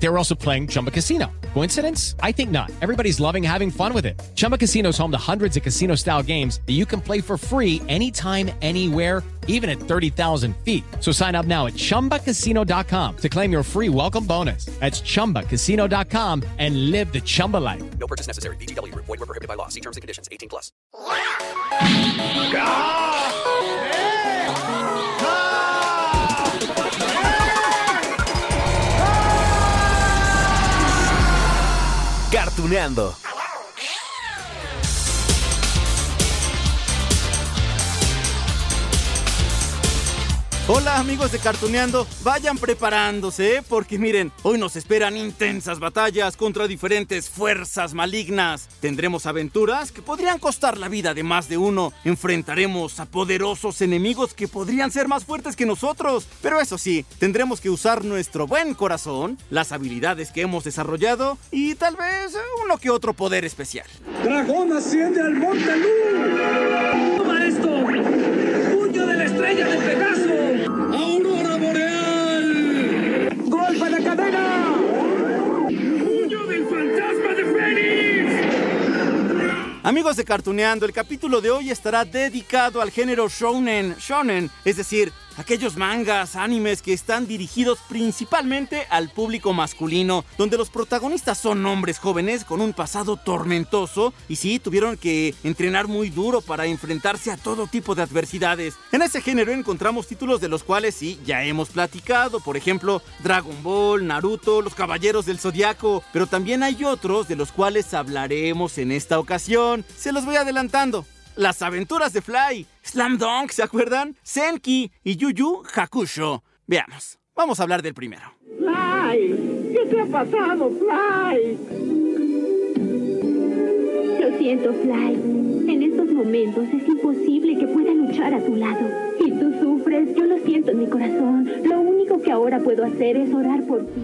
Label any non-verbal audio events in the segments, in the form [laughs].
They were also playing Chumba Casino. Coincidence? I think not. Everybody's loving having fun with it. Chumba Casino is home to hundreds of casino style games that you can play for free anytime, anywhere, even at 30,000 feet. So sign up now at chumbacasino.com to claim your free welcome bonus. That's chumbacasino.com and live the Chumba life. No purchase necessary. VGW Group. Void were prohibited by law. See terms and conditions. 18 plus. Cartuneando. Hola amigos de Cartuneando, vayan preparándose, porque miren, hoy nos esperan intensas batallas contra diferentes fuerzas malignas. Tendremos aventuras que podrían costar la vida de más de uno. Enfrentaremos a poderosos enemigos que podrían ser más fuertes que nosotros. Pero eso sí, tendremos que usar nuestro buen corazón, las habilidades que hemos desarrollado y tal vez uno que otro poder especial. Dragón asciende al monte Lu. Toma esto. Puño de la estrella de Pegaso. Amigos de Cartuneando, el capítulo de hoy estará dedicado al género shounen, shonen, es decir, aquellos mangas, animes que están dirigidos principalmente al público masculino, donde los protagonistas son hombres jóvenes con un pasado tormentoso y sí, tuvieron que entrenar muy duro para enfrentarse a todo tipo de adversidades. En ese género encontramos títulos de los cuales sí, ya hemos platicado, por ejemplo, Dragon Ball, Naruto, Los Caballeros del Zodiaco, pero también hay otros de los cuales hablaremos en esta ocasión. Se los voy adelantando. Las aventuras de Fly, Slam Dunk, ¿se acuerdan? Senki y Yu Yu Hakusho. Veamos, vamos a hablar del primero. Fly, ¿qué te ha pasado, Fly? Lo siento, Fly. En estos momentos es imposible que pueda luchar a tu lado. Y tú sufres, yo lo siento en mi corazón. Lo único que ahora puedo hacer es orar por ti.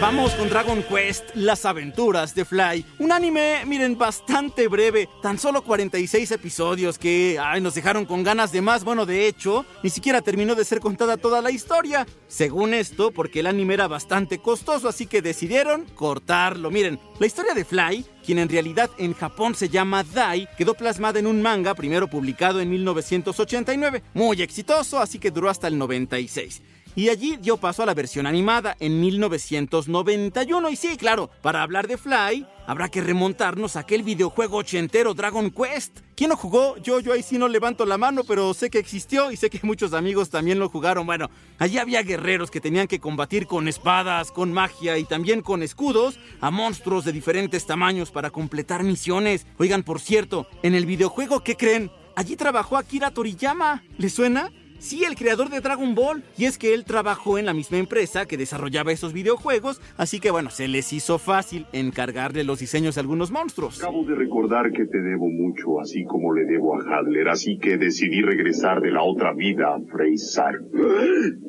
Vamos con Dragon Quest, las aventuras de Fly. Un anime, miren, bastante breve, tan solo 46 episodios que ay, nos dejaron con ganas de más. Bueno, de hecho, ni siquiera terminó de ser contada toda la historia. Según esto, porque el anime era bastante costoso, así que decidieron cortarlo. Miren, la historia de Fly quien en realidad en Japón se llama Dai, quedó plasmada en un manga primero publicado en 1989. Muy exitoso, así que duró hasta el 96 y allí dio paso a la versión animada en 1991. Y sí, claro, para hablar de Fly, habrá que remontarnos a aquel videojuego ochentero Dragon Quest. ¿Quién lo jugó? Yo, yo ahí sí no levanto la mano, pero sé que existió y sé que muchos amigos también lo jugaron. Bueno, allí había guerreros que tenían que combatir con espadas, con magia y también con escudos a monstruos de diferentes tamaños para completar misiones. Oigan, por cierto, en el videojuego, ¿qué creen? Allí trabajó Akira Toriyama. ¿Le suena? Sí, el creador de Dragon Ball. Y es que él trabajó en la misma empresa que desarrollaba esos videojuegos, así que bueno, se les hizo fácil encargarle los diseños de algunos monstruos. Acabo de recordar que te debo mucho, así como le debo a Hadler, así que decidí regresar de la otra vida a Freysar.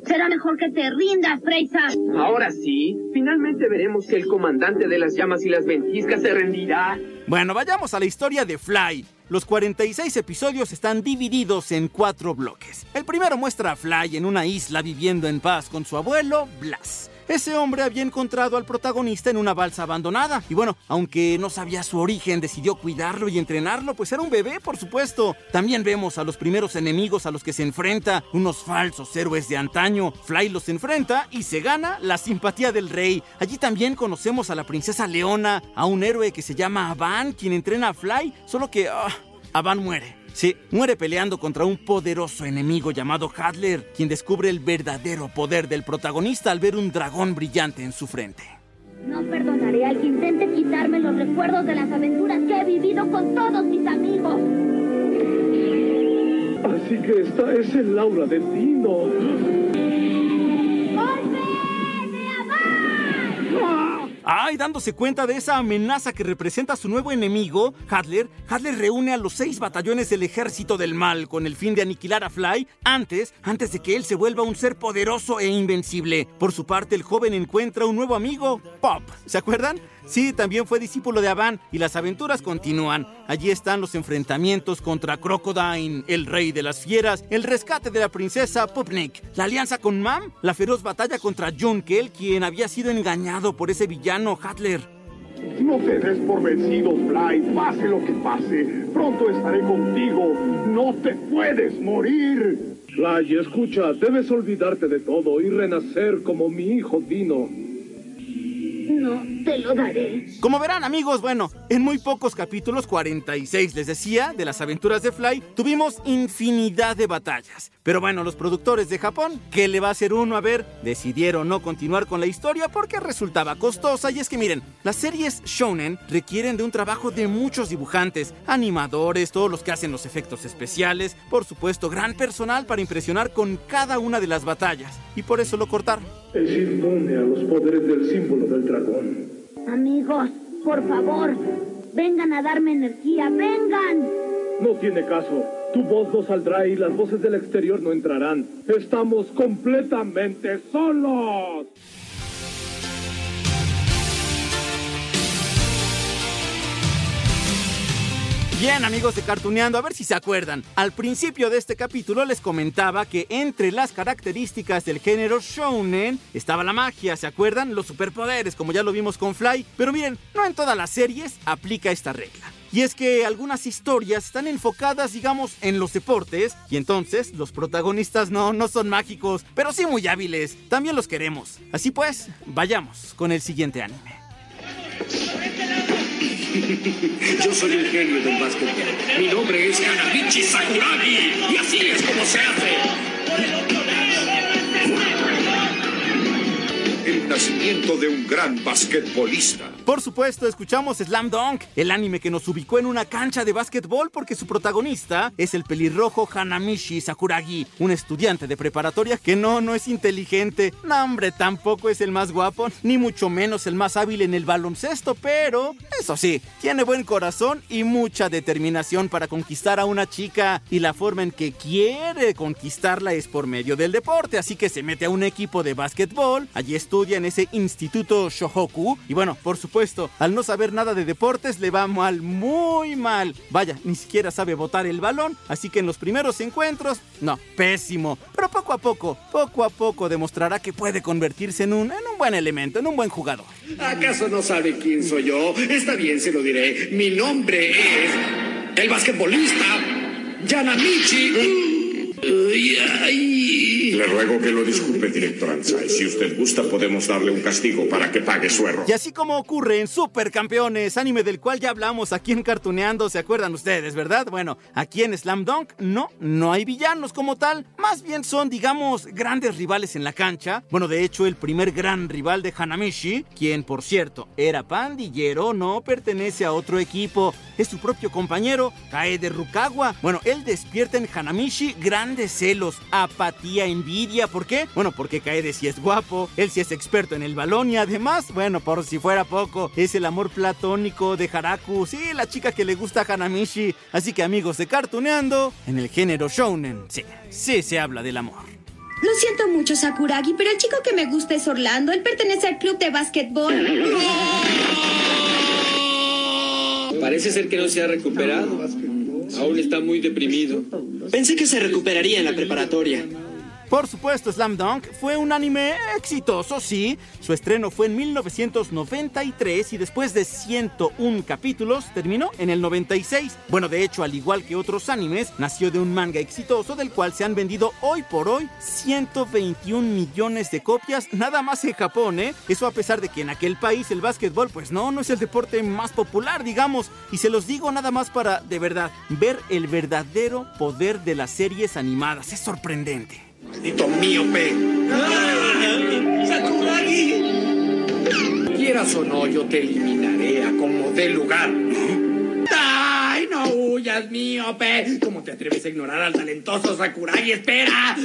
Será mejor que te rindas, Freisa. Ahora sí, finalmente veremos que el comandante de las llamas y las ventiscas se rendirá. Bueno, vayamos a la historia de Fly. Los 46 episodios están divididos en cuatro bloques. El primero muestra a Fly en una isla viviendo en paz con su abuelo, Blas. Ese hombre había encontrado al protagonista en una balsa abandonada. Y bueno, aunque no sabía su origen, decidió cuidarlo y entrenarlo, pues era un bebé, por supuesto. También vemos a los primeros enemigos a los que se enfrenta, unos falsos héroes de antaño. Fly los enfrenta y se gana la simpatía del rey. Allí también conocemos a la princesa Leona, a un héroe que se llama Avan, quien entrena a Fly, solo que ah, Avan muere. Sí, muere peleando contra un poderoso enemigo llamado Hadler, quien descubre el verdadero poder del protagonista al ver un dragón brillante en su frente. No perdonaré al que intente quitarme los recuerdos de las aventuras que he vivido con todos mis amigos. Así que esta es el aura del Dino. Fly dándose cuenta de esa amenaza que representa su nuevo enemigo, Hadler, Hadler reúne a los seis batallones del ejército del mal con el fin de aniquilar a Fly antes, antes de que él se vuelva un ser poderoso e invencible. Por su parte, el joven encuentra un nuevo amigo, Pop. ¿Se acuerdan? Sí, también fue discípulo de Avan y las aventuras continúan. Allí están los enfrentamientos contra Crocodile, el rey de las fieras, el rescate de la princesa Pupnik, la alianza con Mam, la feroz batalla contra Junkel, quien había sido engañado por ese villano Hadler. No te des por vencido, Fly. Pase lo que pase. Pronto estaré contigo. No te puedes morir. Fly, escucha, debes olvidarte de todo y renacer como mi hijo Dino. No, te lo daré. Como verán amigos, bueno, en muy pocos capítulos, 46 les decía, de las aventuras de Fly, tuvimos infinidad de batallas. Pero bueno, los productores de Japón, ¿qué le va a hacer uno? A ver, decidieron no continuar con la historia porque resultaba costosa. Y es que miren, las series shonen requieren de un trabajo de muchos dibujantes, animadores, todos los que hacen los efectos especiales, por supuesto, gran personal para impresionar con cada una de las batallas. Y por eso lo cortaron. Es inmune a los poderes del símbolo del dragón. Amigos, por favor, vengan a darme energía, vengan. No tiene caso. Tu voz no saldrá y las voces del exterior no entrarán. Estamos completamente solos. Bien amigos de Cartuneando, a ver si se acuerdan. Al principio de este capítulo les comentaba que entre las características del género shounen estaba la magia, ¿se acuerdan? Los superpoderes, como ya lo vimos con Fly. Pero miren, no en todas las series aplica esta regla. Y es que algunas historias están enfocadas, digamos, en los deportes, y entonces los protagonistas no, no son mágicos, pero sí muy hábiles. También los queremos. Así pues, vayamos con el siguiente anime. [laughs] Yo soy el genio del básquetbol. Mi nombre es Kanamichi Sakuragi. Y así es como se hace. Nacimiento de un gran basquetbolista. Por supuesto, escuchamos Slam Dunk, el anime que nos ubicó en una cancha de básquetbol porque su protagonista es el pelirrojo Hanamichi Sakuragi, un estudiante de preparatoria que no, no es inteligente. No, hombre, tampoco es el más guapo, ni mucho menos el más hábil en el baloncesto, pero eso sí, tiene buen corazón y mucha determinación para conquistar a una chica. Y la forma en que quiere conquistarla es por medio del deporte, así que se mete a un equipo de básquetbol, allí estudia en ese instituto Shohoku, y bueno, por supuesto, al no saber nada de deportes le va mal, muy mal. Vaya, ni siquiera sabe botar el balón, así que en los primeros encuentros, no, pésimo. Pero poco a poco, poco a poco demostrará que puede convertirse en un, en un buen elemento, en un buen jugador. ¿Acaso no sabe quién soy yo? Está bien, se lo diré. Mi nombre es el basquetbolista Yanamichi. Ay, ay. Le ruego que lo disculpe, director Ansai. Si usted gusta, podemos darle un castigo para que pague su error. Y así como ocurre en Supercampeones, anime del cual ya hablamos aquí en Cartuneando, ¿se acuerdan ustedes, verdad? Bueno, aquí en Slam Dunk, no, no hay villanos como tal. Más bien son, digamos, grandes rivales en la cancha. Bueno, de hecho, el primer gran rival de Hanamichi, quien, por cierto, era pandillero, no pertenece a otro equipo. Es su propio compañero, Kaede Rukawa. Bueno, él despierta en Hanamichi grandes celos, apatía, envidia. ¿Por qué? Bueno, porque Kaede sí es guapo, él sí es experto en el balón y además, bueno, por si fuera poco, es el amor platónico de Haraku, sí, la chica que le gusta a Hanamichi. Así que amigos de Cartuneando, en el género shounen, sí, sí se habla del amor. Lo siento mucho, Sakuragi, pero el chico que me gusta es Orlando. Él pertenece al club de básquetbol. Parece ser que no se ha recuperado. Aún está muy deprimido. Pensé que se recuperaría en la preparatoria. Por supuesto, Slam Dunk fue un anime exitoso, sí. Su estreno fue en 1993 y después de 101 capítulos terminó en el 96. Bueno, de hecho, al igual que otros animes, nació de un manga exitoso del cual se han vendido hoy por hoy 121 millones de copias, nada más en Japón, ¿eh? Eso a pesar de que en aquel país el básquetbol, pues no, no es el deporte más popular, digamos. Y se los digo nada más para, de verdad, ver el verdadero poder de las series animadas. Es sorprendente. Maldito míope. ¡Sakuragi! [laughs] Quieras o no, yo te eliminaré a como dé lugar. ¡Ay, no huyas, míope! ¿Cómo te atreves a ignorar al talentoso Sakuragi? ¡Espera!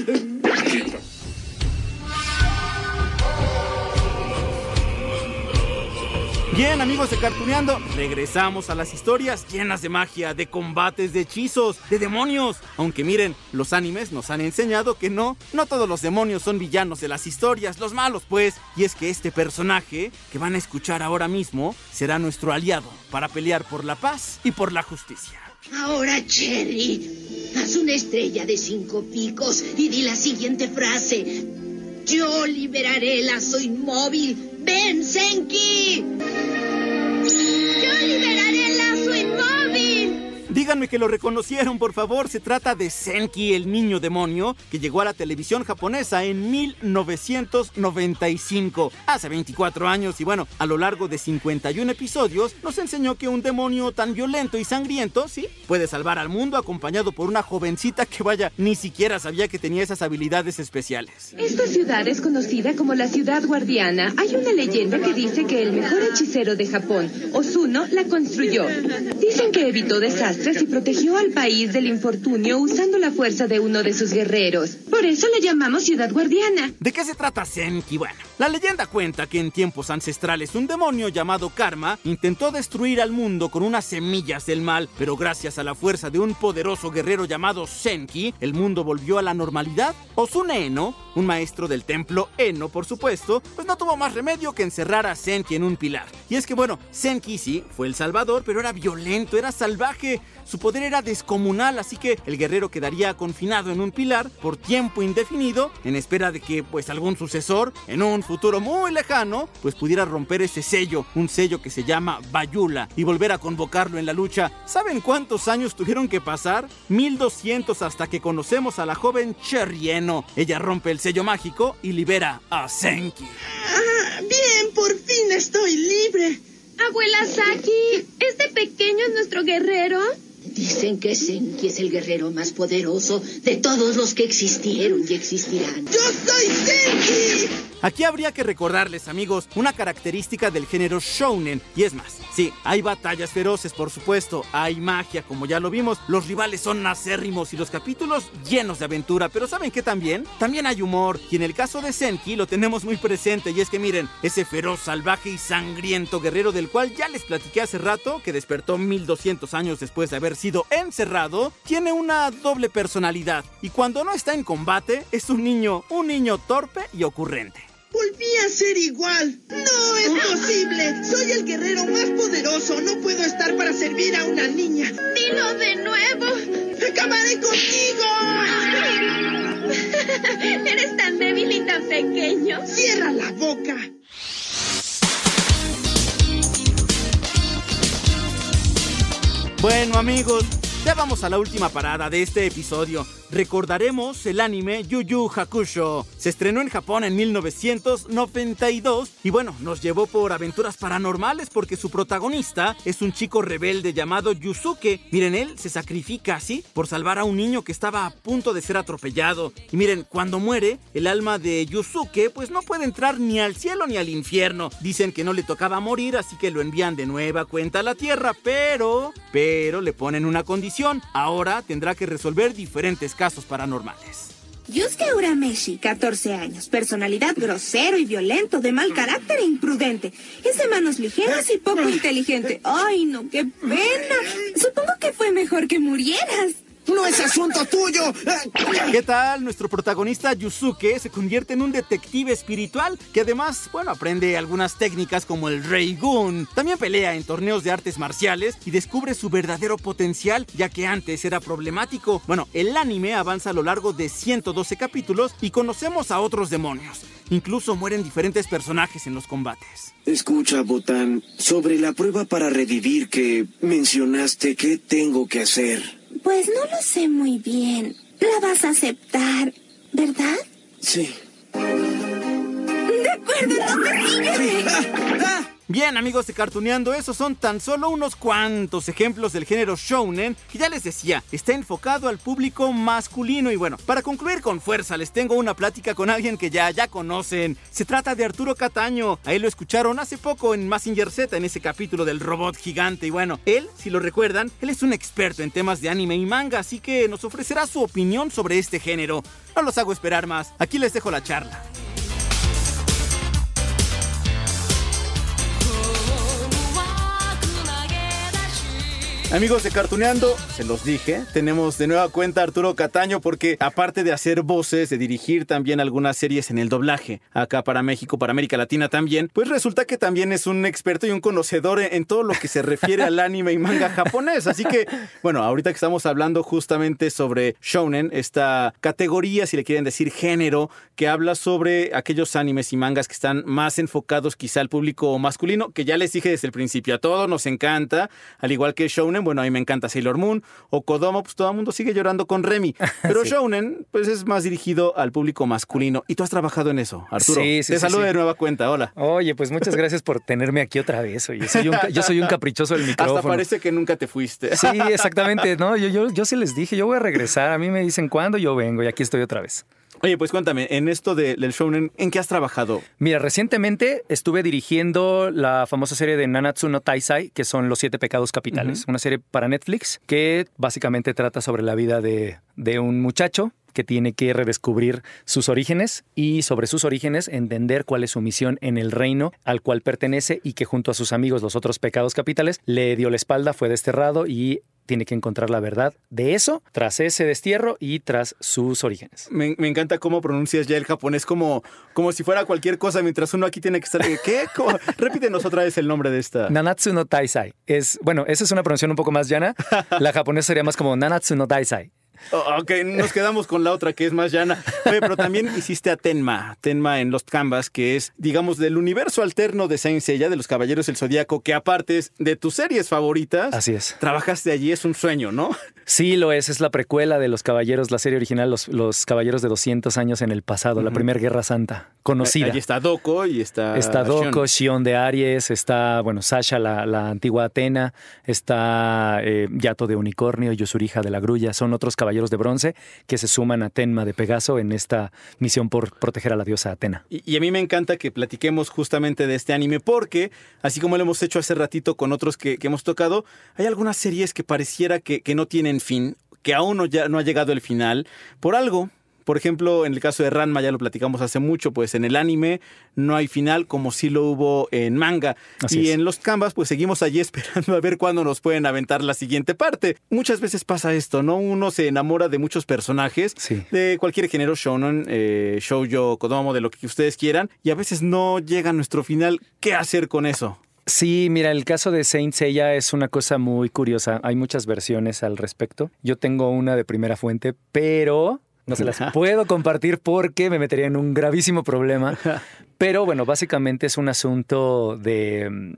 Bien, amigos de Cartuneando, regresamos a las historias llenas de magia, de combates, de hechizos, de demonios. Aunque miren, los animes nos han enseñado que no, no todos los demonios son villanos de las historias, los malos pues. Y es que este personaje que van a escuchar ahora mismo será nuestro aliado para pelear por la paz y por la justicia. Ahora, Cherry, haz una estrella de cinco picos y di la siguiente frase. Yo liberaré el lazo inmóvil. ¡Ven, Senki! Díganme que lo reconocieron, por favor. Se trata de Senki, el niño demonio, que llegó a la televisión japonesa en 1995, hace 24 años. Y bueno, a lo largo de 51 episodios, nos enseñó que un demonio tan violento y sangriento, sí, puede salvar al mundo acompañado por una jovencita que, vaya, ni siquiera sabía que tenía esas habilidades especiales. Esta ciudad es conocida como la ciudad guardiana. Hay una leyenda que dice que el mejor hechicero de Japón, La construyó. Dicen que evitó desastres y protegió al país del infortunio usando la fuerza de uno de sus guerreros. Por eso le llamamos ciudad guardiana. ¿De qué se trata Senki? Bueno, la leyenda cuenta que en tiempos ancestrales un demonio llamado Karma intentó destruir al mundo con unas semillas del mal, pero gracias a la fuerza de un poderoso guerrero llamado Senki, el mundo volvió a la normalidad. Osune Eno, un maestro del templo Eno, por supuesto, pues no tuvo más remedio que encerrar a Senki en un pilar. Y es que bueno, Senki sí fue el salvador, pero era violento, era salvaje. Su poder era descomunal, así que el guerrero quedaría confinado en un pilar por tiempo indefinido, en espera de que pues algún sucesor, en un futuro muy lejano, pues pudiera romper ese sello, un sello que se llama Bayula, y volver a convocarlo en la lucha. ¿Saben cuántos años tuvieron que pasar? 1200 hasta que conocemos a la joven Cherrieno. Ella rompe el sello mágico y libera a Senki. Ah, bien, por fin estoy libre. Abuela Saki, ¿este pequeño es nuestro guerrero? Dicen que Senki es el guerrero más poderoso de todos los que existieron y existirán. ¡Yo soy Senki! Aquí habría que recordarles, amigos, una característica del género shounen, y es más, sí, hay batallas feroces, por supuesto, hay magia, como ya lo vimos, los rivales son acérrimos y los capítulos llenos de aventura, pero ¿saben qué también? También hay humor, y en el caso de Senki lo tenemos muy presente, y es que miren, ese feroz, salvaje y sangriento guerrero del cual ya les platiqué hace rato, que despertó 1200 años después de haber sido encerrado, tiene una doble personalidad, y cuando no está en combate, es un niño, un niño torpe y ocurrente. Volví a ser igual. No es posible. Soy el guerrero más poderoso. No puedo estar para servir a una niña. Dilo de nuevo. ¡Acabaré contigo! [laughs] Eres tan débil y tan pequeño. Cierra la boca. Bueno amigos, ya vamos a la última parada de este episodio. Recordaremos el anime Yu Yu Hakusho. Se estrenó en Japón en 1992 y bueno, nos llevó por aventuras paranormales porque su protagonista es un chico rebelde llamado Yusuke. Miren, él se sacrifica así por salvar a un niño que estaba a punto de ser atropellado. Y miren, cuando muere, el alma de Yusuke pues no puede entrar ni al cielo ni al infierno. Dicen que no le tocaba morir, así que lo envían de nueva cuenta a la tierra, pero, pero le ponen una condición. Ahora tendrá que resolver diferentes casos paranormales. Yusuke Urameshi, 14 años, personalidad grosero y violento, de mal carácter e imprudente. Es de manos ligeras y poco [laughs] inteligente. Ay, no, qué pena. Supongo que fue mejor que murieras. ¡No es asunto tuyo! ¿Qué tal? Nuestro protagonista Yusuke se convierte en un detective espiritual que además, bueno, aprende algunas técnicas como el Rei Gun. También pelea en torneos de artes marciales y descubre su verdadero potencial, ya que antes era problemático. Bueno, el anime avanza a lo largo de 112 capítulos y conocemos a otros demonios. Incluso mueren diferentes personajes en los combates. Escucha, Botán, sobre la prueba para revivir que mencionaste, ¿qué tengo que hacer? Pues no lo sé muy bien. La vas a aceptar, ¿verdad? Sí. De acuerdo, entonces sígueme. Bien amigos de Cartuneando, esos son tan solo unos cuantos ejemplos del género shounen que ya les decía, está enfocado al público masculino y bueno, para concluir con fuerza les tengo una plática con alguien que ya ya conocen. Se trata de Arturo Cataño, ahí lo escucharon hace poco en Massinger Z en ese capítulo del robot gigante y bueno, él, si lo recuerdan, él es un experto en temas de anime y manga, así que nos ofrecerá su opinión sobre este género. No los hago esperar más, aquí les dejo la charla. Amigos de Cartuneando, se los dije, tenemos de nueva cuenta a Arturo Cataño porque aparte de hacer voces, de dirigir también algunas series en el doblaje, acá para México, para América Latina también, pues resulta que también es un experto y un conocedor en todo lo que se refiere al anime y manga japonés. Así que, bueno, ahorita que estamos hablando justamente sobre shounen, esta categoría, si le quieren decir género, que habla sobre aquellos animes y mangas que están más enfocados quizá al público masculino, que ya les dije desde el principio, a todos nos encanta, al igual que shounen, bueno, a mí me encanta Sailor Moon, o Kodomo, pues todo el mundo sigue llorando con Remy. [laughs] Pero Sí. shounen, pues es más dirigido al público masculino. Y tú has trabajado en eso, Arturo. Sí, sí, Te sí, saludo sí. de nueva cuenta, hola. Oye, pues muchas gracias por tenerme aquí otra vez. Oye, soy un yo soy un caprichoso del [laughs] micrófono. Hasta parece que nunca te fuiste. Sí, exactamente. [laughs] No, yo, yo, yo sí les dije, yo voy a regresar. A mí me dicen cuándo, yo vengo y aquí estoy otra vez. Oye, pues cuéntame, en esto de- del shounen, ¿en qué has trabajado? Mira, recientemente estuve dirigiendo la famosa serie de Nanatsu no Taisai, que son Los Siete Pecados Capitales, una serie para Netflix que básicamente trata sobre la vida de, de un muchacho que tiene que redescubrir sus orígenes y sobre sus orígenes entender cuál es su misión en el reino al cual pertenece y que junto a sus amigos los otros pecados capitales le dio la espalda, fue desterrado y tiene que encontrar la verdad de eso tras ese destierro y tras sus orígenes. Me, me encanta cómo pronuncias ya el japonés como, como si fuera cualquier cosa, mientras uno aquí tiene que estar. ¿Qué? ¿Cómo? [laughs] Repítenos otra vez el nombre de esta. Nanatsu no Taisai. Es, bueno, esa es una pronunciación un poco más llana. La japonesa sería más como Nanatsu no Taisai. Oh, ok, nos quedamos con la otra que es más llana. Pero también hiciste a Tenma, Tenma en Lost Canvas, que es, digamos, del universo alterno de Saint Seiya, de los Caballeros del Zodíaco, que aparte es de tus series favoritas. Así es. Trabajaste allí, es un sueño, ¿no? Sí, lo es. Es la precuela de los caballeros, la serie original, los, los caballeros de 200 años en el pasado, la primera guerra santa, conocida. Allí está Doko y está. Está Doko, Shion. Shion de Aries, está, bueno, Sasha, la, la antigua Atena, está eh, Yato de Unicornio, Yosurija de la Grulla, son otros caballeros de bronce que se suman a Tenma de Pegaso en esta misión por proteger a la diosa Atena. Y, a mí me encanta que platiquemos justamente de este anime porque, así como lo hemos hecho hace ratito con otros que, que hemos tocado, hay algunas series que pareciera que, que no tienen fin, que aún no, ya, no ha llegado el final, por algo. Por ejemplo, en el caso de Ranma, ya lo platicamos hace mucho, pues en el anime no hay final como sí lo hubo en manga. Así y es. en los canvas, pues seguimos allí [laughs] esperando a ver cuándo nos pueden aventar la siguiente parte. Muchas veces pasa esto, ¿no? Uno se enamora de muchos personajes, de cualquier género, shonen, eh, shoujo, kodomo, de lo que ustedes quieran, y a veces no llega a nuestro final. ¿Qué hacer con eso? Sí, mira, el caso de Saint Seiya es una cosa muy curiosa. Hay muchas versiones al respecto. Yo tengo una de primera fuente, pero no se las [laughs] puedo compartir porque me metería en un gravísimo problema. [laughs] Pero bueno, básicamente es un asunto de, mm,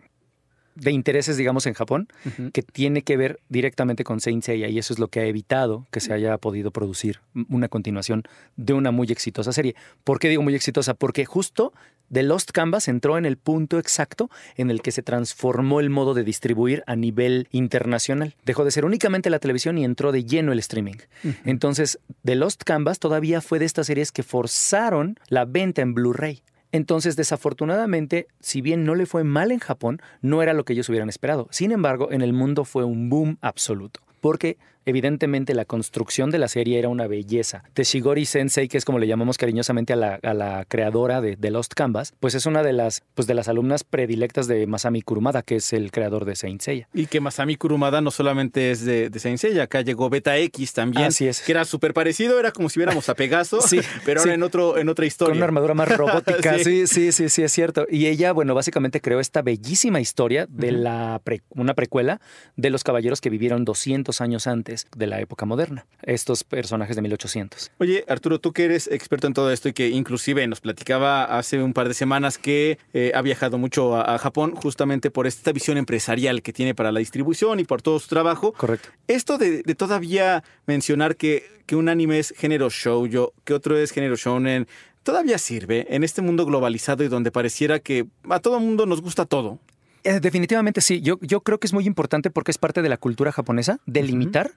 de intereses, digamos, en Japón, que tiene que ver directamente con Saint Seiya y eso es lo que ha evitado que se haya podido producir una continuación de una muy exitosa serie. ¿Por qué digo muy exitosa? Porque justo The Lost Canvas entró en el punto exacto en el que se transformó el modo de distribuir a nivel internacional. Dejó de ser únicamente la televisión y entró de lleno el streaming. Entonces, The Lost Canvas todavía fue de estas series que forzaron la venta en Blu-ray. Entonces, desafortunadamente, si bien no le fue mal en Japón, no era lo que ellos hubieran esperado. Sin embargo, en el mundo fue un boom absoluto. Porque evidentemente la construcción de la serie era una belleza. Teshigori Sensei, que es como le llamamos cariñosamente a la, a la creadora de, de Lost Canvas, pues es una de las, pues de las alumnas predilectas de Masami Kurumada, que es el creador de Saint Seiya. Y que Masami Kurumada no solamente es de, de Saint Seiya, acá llegó Beta X también. Así es. Que era súper parecido, era como si viéramos a Pegaso, [laughs] Sí, [laughs] pero ahora sí. en, otro, en otra historia. Con una armadura más [laughs] robótica. Sí. sí. sí, sí, sí, es cierto. Y ella, bueno, básicamente creó esta bellísima historia de la pre- una precuela de los caballeros que vivieron 200 años antes de la época moderna. Estos personajes de 1800. Oye, Arturo, tú que eres experto en todo esto y que inclusive nos platicaba hace un par de semanas que eh, ha viajado mucho a, a Japón justamente por esta visión empresarial que tiene para la distribución y por todo su trabajo. Correcto. Esto de, de todavía mencionar que, que un anime es género shoujo, que otro es género shonen, todavía sirve en este mundo globalizado y donde pareciera que a todo mundo nos gusta todo. Eh, definitivamente sí. Yo, yo creo que es muy importante porque es parte de la cultura japonesa delimitar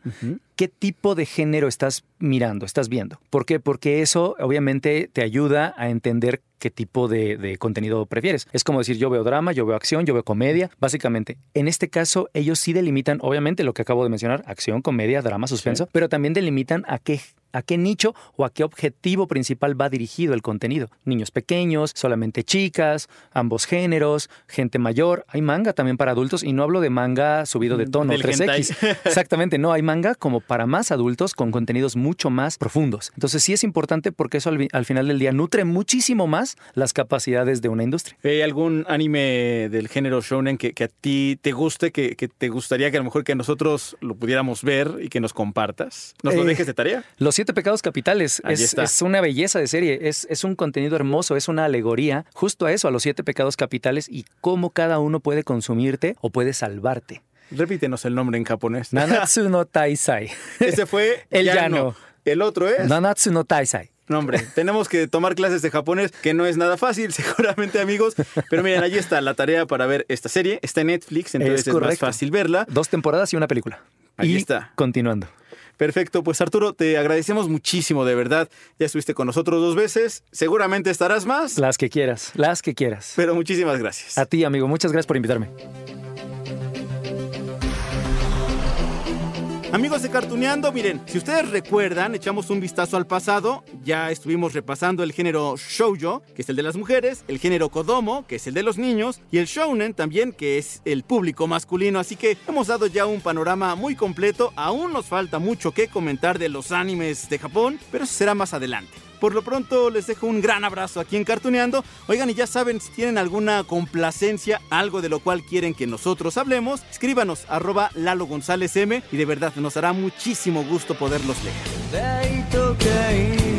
qué tipo de género estás mirando, estás viendo. ¿Por qué? Porque eso obviamente te ayuda a entender qué tipo de, de contenido prefieres. Es como decir, yo veo drama, yo veo acción, yo veo comedia. Básicamente, en este caso, ellos sí delimitan, obviamente, lo que acabo de mencionar, acción, comedia, drama, suspenso, pero también delimitan a qué a qué nicho o a qué objetivo principal va dirigido el contenido. Niños pequeños, solamente chicas, ambos géneros, gente mayor. Hay manga también para adultos y no hablo de manga subido de tono, Del 3X. [laughs] Exactamente, no, hay manga como para más adultos con contenidos mucho más profundos. Entonces sí es importante porque eso al, final del día nutre muchísimo más las capacidades de una industria. ¿Hay algún anime del género shonen que, que a ti te guste, que, que te gustaría que a lo mejor que nosotros lo pudiéramos ver y que nos compartas? ¿Nos lo Eh, dejes de tarea? Los siete pecados capitales Ahí es, está. es una belleza de serie, es, es un contenido hermoso, es una alegoría justo a eso, a los siete pecados capitales y cómo cada uno puede consumirte o puede salvarte. Repítenos el nombre en japonés. [laughs] Nanatsu no [laughs] Taisai. Ese fue [laughs] El llano. El otro es. Nanatsu no Taisai. No, hombre, tenemos que tomar clases de japonés, que no es nada fácil, seguramente, amigos. Pero miren, allí está la tarea para ver esta serie. Está en Netflix, entonces es, más correcto. fácil verla. Dos temporadas y una película. Ahí y está. Continuando. Perfecto, pues Arturo, te agradecemos muchísimo, de verdad. Ya estuviste con nosotros dos veces, seguramente estarás más, Las que quieras, las que quieras. pero muchísimas gracias. A ti, amigo, muchas gracias por invitarme. Amigos de Cartuneando, miren, si ustedes recuerdan, echamos un vistazo al pasado, ya estuvimos repasando el género shoujo, que es el de las mujeres, el género kodomo, que es el de los niños, y el shounen también, que es el público masculino, así que hemos dado ya un panorama muy completo, aún nos falta mucho que comentar de los animes de Japón, pero eso será más adelante. Por lo pronto les dejo un gran abrazo aquí en Cartuneando. Oigan, y ya saben, si tienen alguna complacencia, algo de lo cual quieren que nosotros hablemos, escríbanos arroba Lalo González M y de verdad nos hará muchísimo gusto poderlos leer.